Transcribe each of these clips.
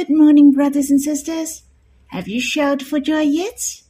Good morning, brothers and sisters. Have you shouted for joy yet?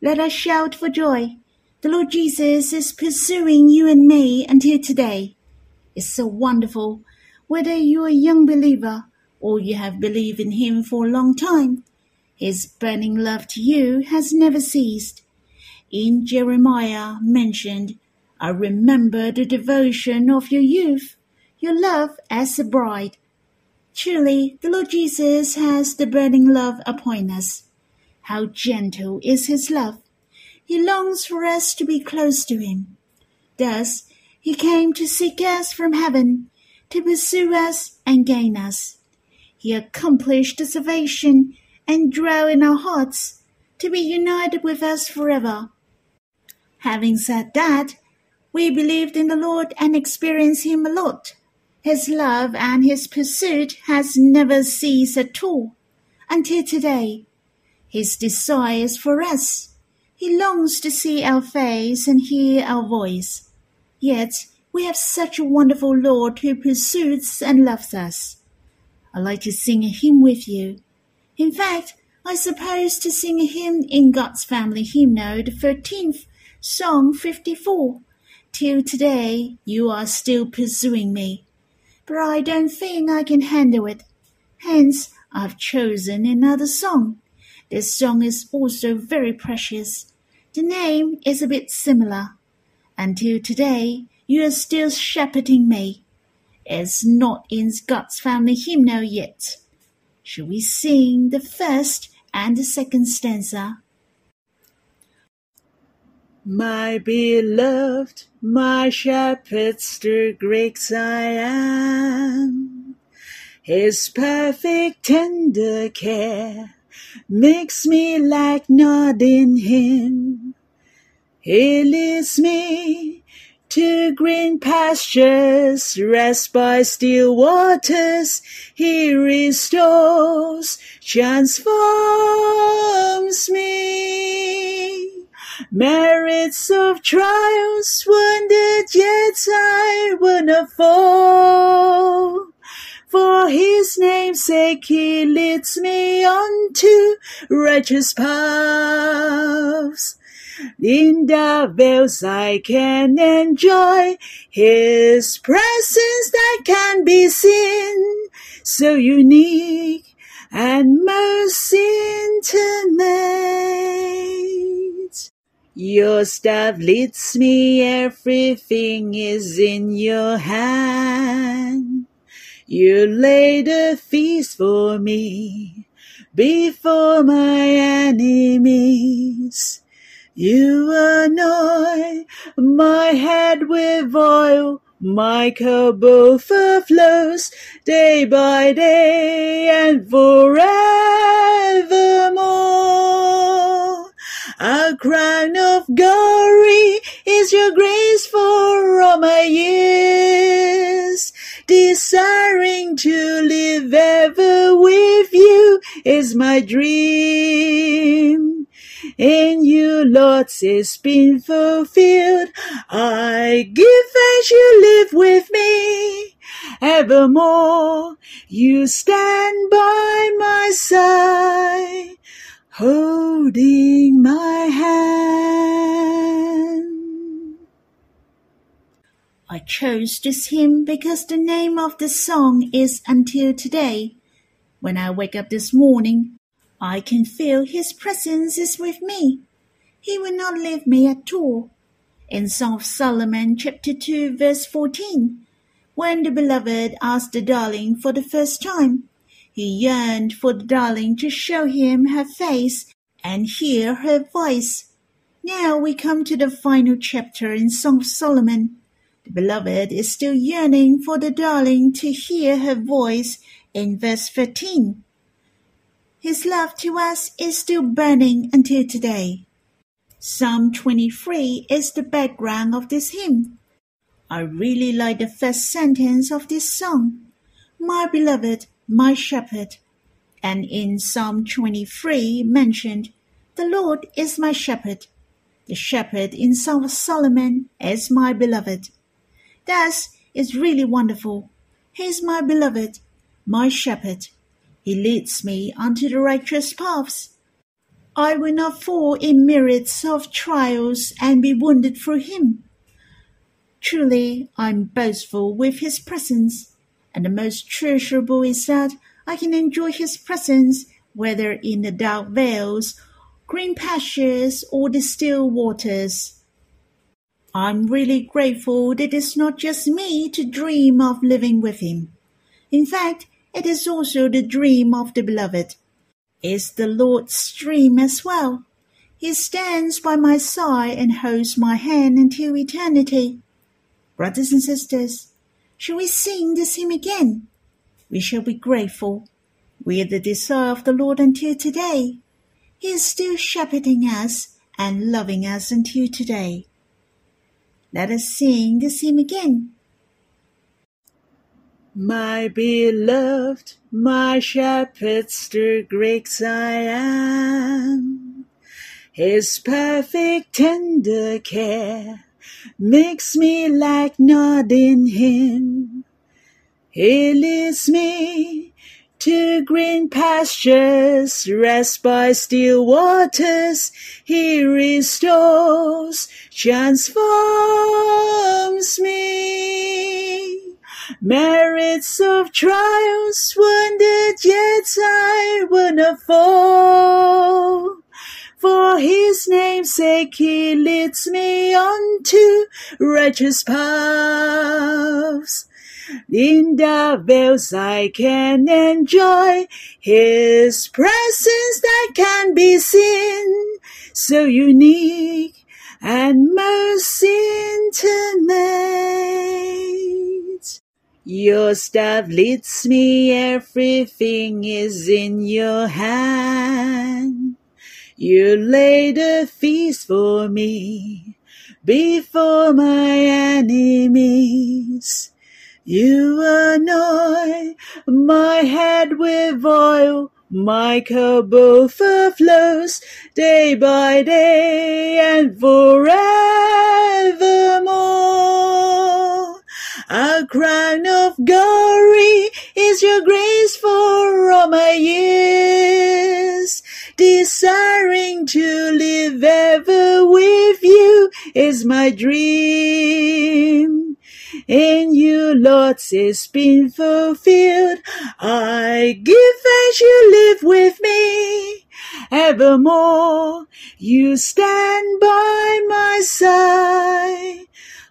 Let us shout for joy. The Lord Jesus is pursuing you and me until today. It's so wonderful. Whether you're a young believer or you have believed in Him for a long time, His burning love to you has never ceased. In Jeremiah mentioned, I remember the devotion of your youth, your love as a bride. Truly, the Lord Jesus has the burning love upon us. How gentle is his love! He longs for us to be close to him. Thus, he came to seek us from heaven, to pursue us and gain us. He accomplished the salvation and dwell in our hearts, to be united with us forever. Having said that, we believed in the Lord and experienced him a lot. His love and his pursuit has never ceased at all, until today. His desire is for us. He longs to see our face and hear our voice. Yet we have such a wonderful Lord who pursues and loves us. I'd like to sing a hymn with you. In fact, I suppose to sing a hymn in God's Family Hymnal, the 13th, Song 54. Till today you are still pursuing me, but I don't think I can handle it. Hence, I've chosen another song. This song is also very precious. The name is a bit similar. Until today, you are still shepherding me. It's not in God's family hymnal yet. Shall we sing the first and the second stanza? My beloved, my shepherd, the great I am. His perfect tender care makes me like not in him. He leads me to green pastures, rest by still waters. He restores, transforms me. Merits of trials wounded, yet I will not fall. For his name's sake he leads me on to righteous paths. In the veils I can enjoy his presence that can be seen, so unique and most intimate. Your staff leads me, everything is in your hand. You laid a feast for me before my enemies. You anoint my head with oil, my cup overflows day by day and forevermore. A crown of glory is your grace for all my years. Desiring to live ever with you is my dream. In you, Lord, it's been fulfilled. I give as you live with me. Evermore, you stand by my side, holding my hand. I chose this hymn because the name of the song is Until Today. When I wake up this morning, I can feel His presence is with me. He will not leave me at all. In Song of Solomon, chapter 2, verse 14, when the beloved asked the darling for the first time, he yearned for the darling to show him her face and hear her voice. Now we come to the final chapter in Song of Solomon. The beloved is still yearning for the darling to hear her voice in verse 13. His love to us is still burning until today. Psalm 23 is the background of this hymn. I really like the first sentence of this song. My beloved, my shepherd. And in Psalm 23 mentioned, the Lord is my shepherd. The shepherd in Psalm of Solomon is my beloved. Thus, it's really wonderful. He is my beloved, my shepherd. He leads me unto the righteous paths. I will not fall in myriads of trials and be wounded through him. Truly, I am boastful with his presence, and the most treasurable is that I can enjoy his presence whether in the dark vales, green pastures, or the still waters. I'm really grateful that it's not just me to dream of living with him. In fact, it is also the dream of the beloved. It's the Lord's dream as well. He stands by my side and holds my hand until eternity. Brothers and sisters, shall we sing this hymn again? We shall be grateful. We are the desire of the Lord until today. He is still shepherding us and loving us until today. Let us sing this hymn again. My beloved, my shepherd's the great I am. His perfect tender care makes me like nodding him. He leads me to green pastures, rest by still waters, he restores, transforms me. Merits of trials, wounded yet I will not fall. For his name's sake he leads me on to righteous paths. In the vales I can enjoy His presence that can be seen, so unique and most intimate. Your staff leads me, everything is in your hand. You laid a feast for me before my enemies. You anoint my head with oil, my cup overflows day by day and forevermore. A crown of glory is your grace for all my years. Desiring to live ever with you is my dream. In you, Lord, it's been fulfilled. I give as you live with me. Evermore, you stand by my side,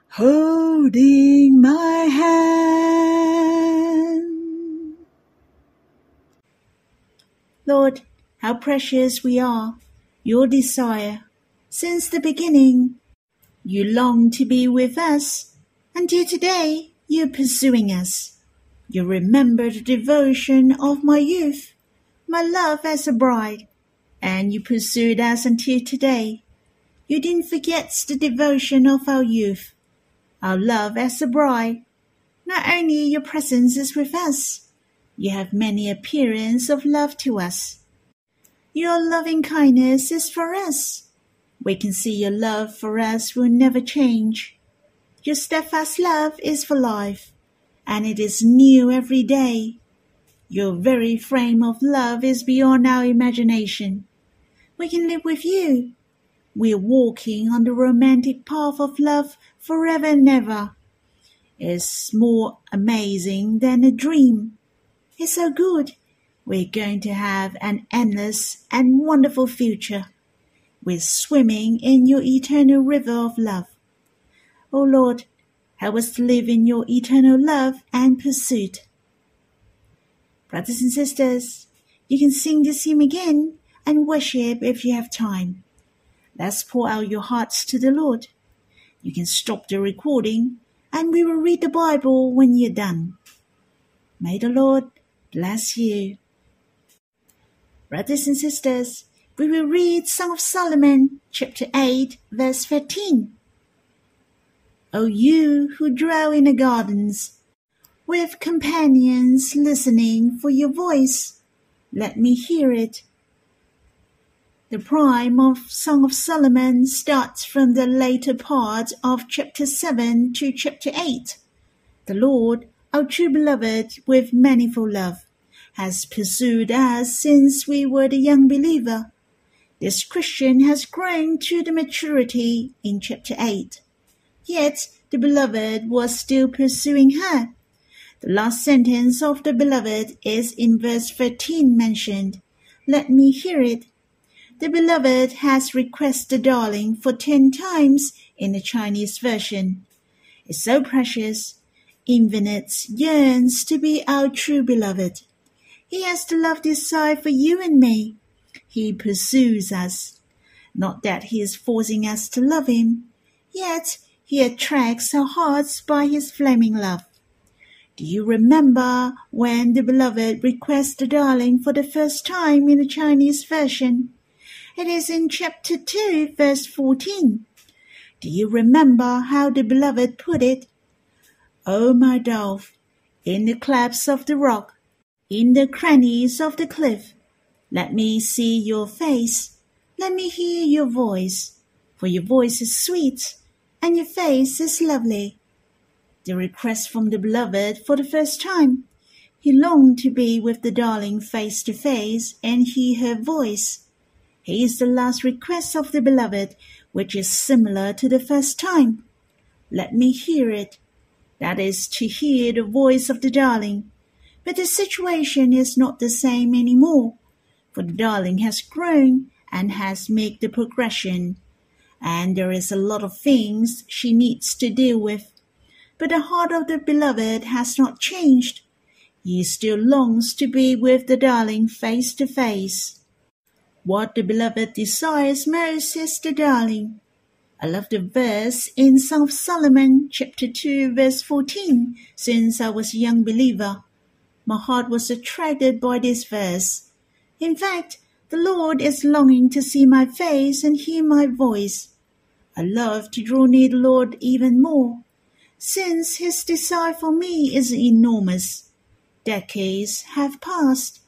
holding my hand. Lord, how precious we are, your desire. Since the beginning, you long to be with us. and Until today, you're pursuing us. You remember the devotion of my youth, my love as a bride, and you pursued us until today. You didn't forget the devotion of our youth, our love as a bride. Not only your presence is with us, you have many appearance of love to us. Your loving kindness is for us. We can see your love for us will never change. Your steadfast love is for life, and it is new every day. Your very frame of love is beyond our imagination. We can live with you. We are walking on the romantic path of love forever and ever. It's more amazing than a dream. It's so good. We're going to have an endless and wonderful future. We're swimming in your eternal river of love. O Lord, help us to live in your eternal love and pursuit. Brothers and sisters, you can sing this hymn again and worship if you have time. Let's pour out your hearts to the Lord. You can stop the recording and we will read the Bible when you're done. May the Lord bless you. Brothers and sisters, we will read Song of Solomon, chapter 8, verse 13. O you who dwell in the gardens, with companions listening for your voice, let me hear it. The prime of Song of Solomon starts from the later part of chapter 7 to chapter 8. The Lord, our true beloved, with manifold love, has pursued us since we were the young believer. This Christian has grown to the maturity in chapter 8. Yet the beloved was still pursuing her. The last sentence of the beloved is in verse 13 mentioned. Let me hear it. The beloved has requested darling for ten times in the Chinese version. It's so precious. Infinite yearns to be our true beloved. He has the love desire for you and me. He pursues us. Not that he is forcing us to love him, yet he attracts our hearts by his flaming love. Do you remember when the beloved requests the darling for the first time in the Chinese version? It is in chapter 2, verse 14. Do you remember how the beloved put it? O oh, my dove, in the clefts of the rock, in the crannies of the cliff, let me see your face, let me hear your voice, for your voice is sweet, and your face is lovely. The request from the beloved for the first time. He longed to be with the darling face to face and hear her voice. He is the last request of the beloved, which is similar to the first time. Let me hear it. That is to hear the voice of the darling. But the situation is not the same any more, for the darling has grown and has made the progression, and there is a lot of things she needs to deal with. But the heart of the beloved has not changed. He still longs to be with the darling face to face. What the beloved desires most is the darling. I love the verse in of Solomon, chapter 2, verse 14, since I was a young believer. My heart was attracted by this verse. In fact, the Lord is longing to see my face and hear my voice. I love to draw near the Lord even more, since his desire for me is enormous. Decades have passed.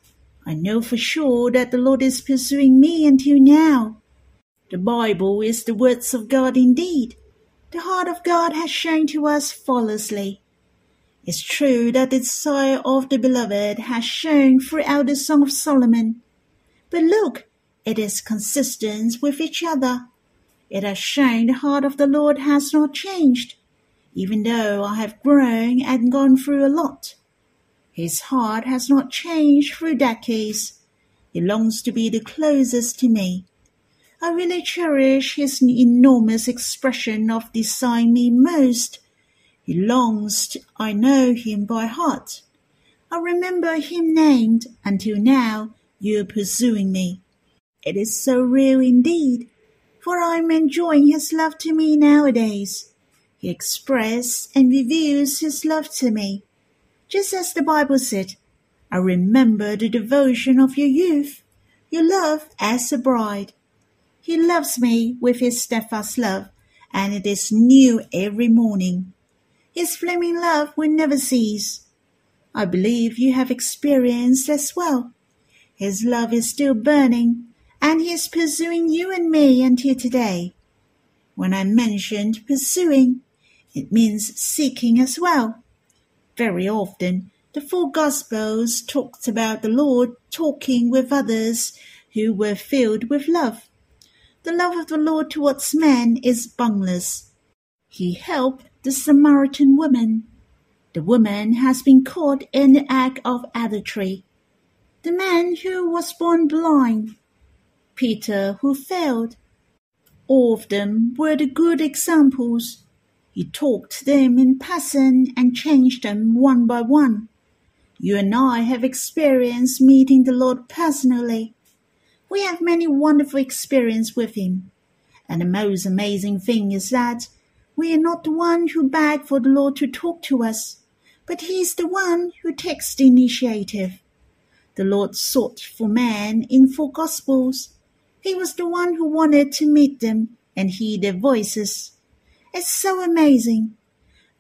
I know for sure that the Lord is pursuing me until now. The Bible is the words of God indeed. The heart of God has shown to us flawlessly. It's true that the desire of the beloved has shown throughout the Song of Solomon. But look, it is consistent with each other. It has shown the heart of the Lord has not changed, even though I have grown and gone through a lot. His heart has not changed through decades. He longs to be the closest to me. I really cherish his enormous expression of desiring me most he longs to, I know him by heart. I remember him named until now you're pursuing me. It is so real indeed, for I am enjoying his love to me nowadays. He expresses and reveals his love to me. Just as the Bible said, I remember the devotion of your youth, your love as a bride. He loves me with his steadfast love, and it is new every morning. His flaming love will never cease. I believe you have experienced as well. His love is still burning, and he is pursuing you and me until today. When I mentioned pursuing, it means seeking as well. Very often, the four Gospels talked about the Lord talking with others who were filled with love. The love of the Lord towards men is boundless. He helped the Samaritan woman. The woman has been caught in the act of adultery. The man who was born blind. Peter who failed. All of them were the good examples. He talked to them in person and changed them one by one. You and I have experienced meeting the Lord personally. We have many wonderful experiences with Him. And the most amazing thing is that we are not the one who beg for the Lord to talk to us, but He is the one who takes the initiative. The Lord sought for man in four Gospels. He was the one who wanted to meet them and hear their voices. It's so amazing.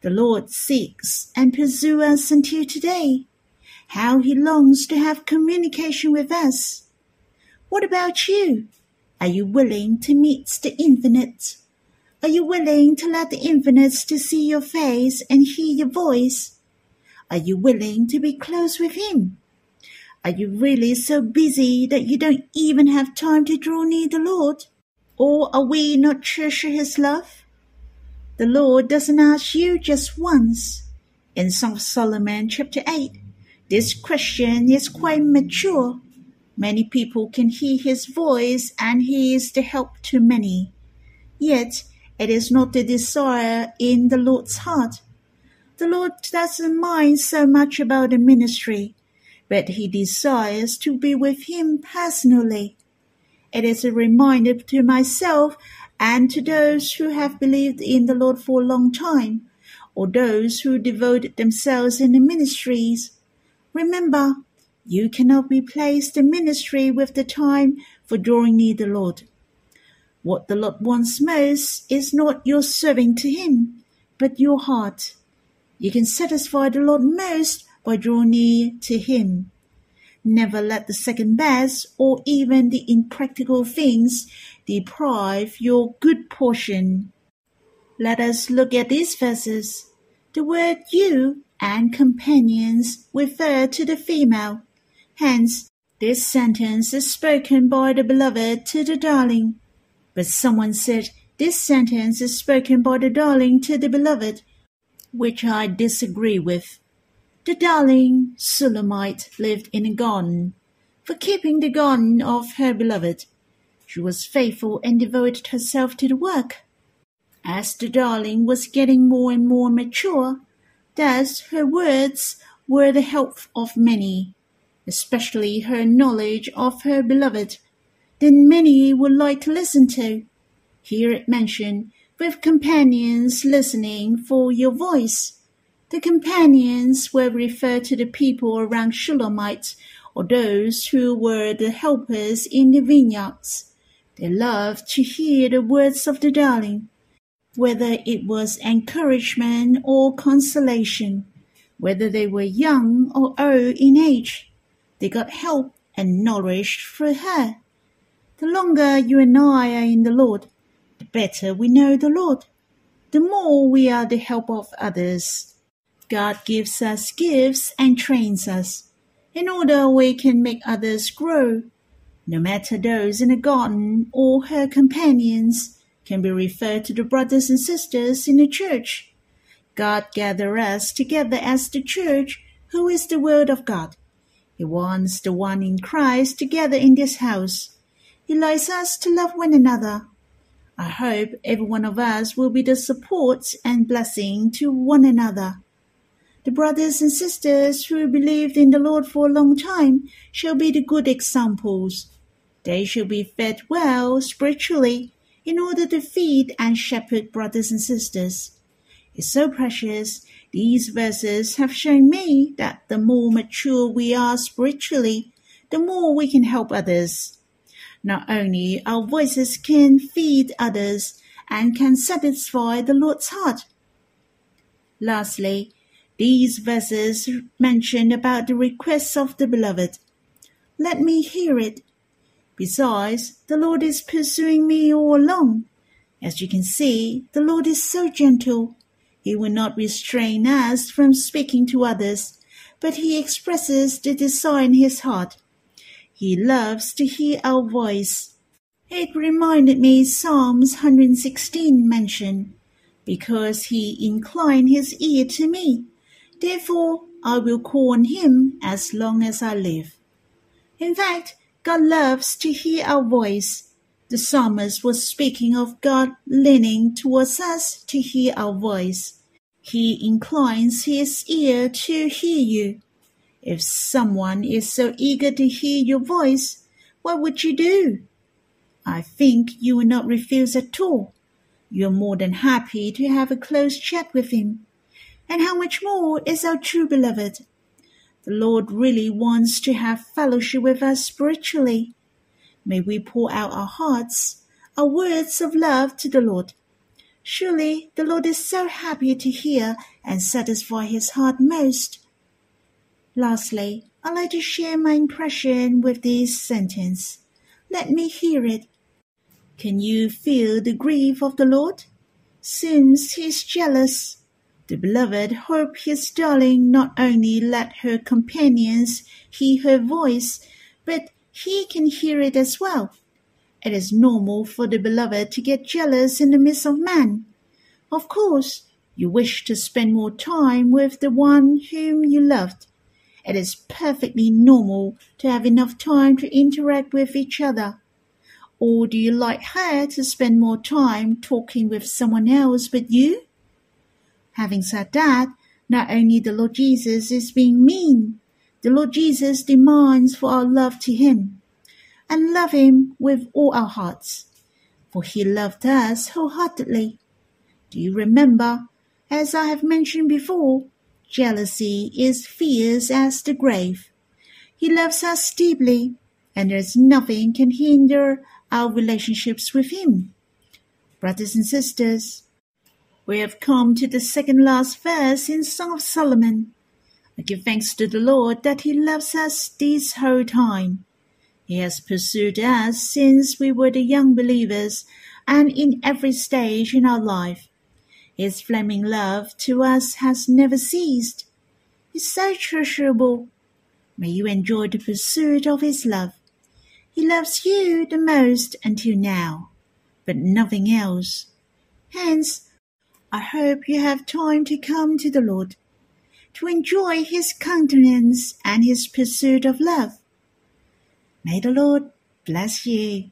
The Lord seeks and pursues us until today. How He longs to have communication with us. What about you? Are you willing to meet the infinite? Are you willing to let the infinite to see your face and hear your voice? Are you willing to be close with him? Are you really so busy that you don't even have time to draw near the Lord? Or are we not treasure his love? The Lord doesn't ask you just once. In Song of Solomon chapter 8, this question is quite mature. Many people can hear his voice and he is the help to many. Yet it is not the desire in the Lord's heart. The Lord doesn't mind so much about the ministry, but he desires to be with him personally. It is a reminder to myself and to those who have believed in the Lord for a long time, or those who devoted themselves in the ministries. Remember, you cannot replace the ministry with the time for drawing near the Lord. What the Lord wants most is not your serving to Him, but your heart. You can satisfy the Lord most by drawing near to Him. Never let the second best or even the impractical things deprive your good portion. Let us look at these verses. The word you and companions refer to the female. Hence, this sentence is spoken by the beloved to the darling. But someone said this sentence is spoken by the darling to the beloved, which I disagree with. The darling Shulamite lived in a garden, for keeping the garden of her beloved. She was faithful and devoted herself to the work. As the darling was getting more and more mature, thus her words were the help of many, especially her knowledge of her beloved than many would like to listen to. Here it mentioned, with companions listening for your voice. The companions were referred to the people around Shulamite, or those who were the helpers in the vineyards. They loved to hear the words of the darling, whether it was encouragement or consolation, whether they were young or old in age. They got help and knowledge through her. The longer you and I are in the Lord, the better we know the Lord, the more we are the help of others. God gives us gifts and trains us in order we can make others grow. No matter those in the garden or her companions can be referred to the brothers and sisters in the church. God gathered us together as the church, who is the Word of God. He wants the one in Christ together in this house. He likes us to love one another. I hope every one of us will be the support and blessing to one another. The brothers and sisters who believed in the Lord for a long time shall be the good examples. They shall be fed well spiritually in order to feed and shepherd brothers and sisters. It's so precious. These verses have shown me that the more mature we are spiritually, the more we can help others. Not only our voices can feed others and can satisfy the Lord's heart. Lastly, these verses mention about the requests of the beloved. Let me hear it. Besides, the Lord is pursuing me all along. As you can see, the Lord is so gentle. He will not restrain us from speaking to others, but he expresses the desire in his heart. He loves to hear our voice. It reminded me Psalms 116 mention, because he inclined his ear to me. Therefore, I will call on him as long as I live. In fact, God loves to hear our voice. The psalmist was speaking of God leaning towards us to hear our voice. He inclines his ear to hear you. If someone is so eager to hear your voice, what would you do? I think you will not refuse at all. You are more than happy to have a close chat with him. And how much more is our true beloved? The Lord really wants to have fellowship with us spiritually. May we pour out our hearts, our words of love to the Lord. Surely the Lord is so happy to hear and satisfy his heart most. Lastly, I'd like to share my impression with this sentence. Let me hear it. Can you feel the grief of the Lord? Since he is jealous, The beloved hope his darling not only let her companions hear her voice, but he can hear it as well. It is normal for the beloved to get jealous in the midst of man. Of course, you wish to spend more time with the one whom you loved. It is perfectly normal to have enough time to interact with each other. Or do you like her to spend more time talking with someone else but you? Having said that, not only the Lord Jesus is being mean, the Lord Jesus demands for our love to him, and love him with all our hearts, for he loved us wholeheartedly. Do you remember, as I have mentioned before, jealousy is fierce as the grave. He loves us deeply, and there's nothing can hinder our relationships with him. Brothers and sisters, we have come to the second last verse in Song of Solomon. I give thanks to the Lord that He loves us this whole time. He has pursued us since we were the young believers and in every stage in our life. His flaming love to us has never ceased. It's so treasurable. May you enjoy the pursuit of His love. He loves you the most until now, but nothing else. Hence, I hope you have time to come to the Lord, to enjoy His countenance and His pursuit of love. May the Lord bless you.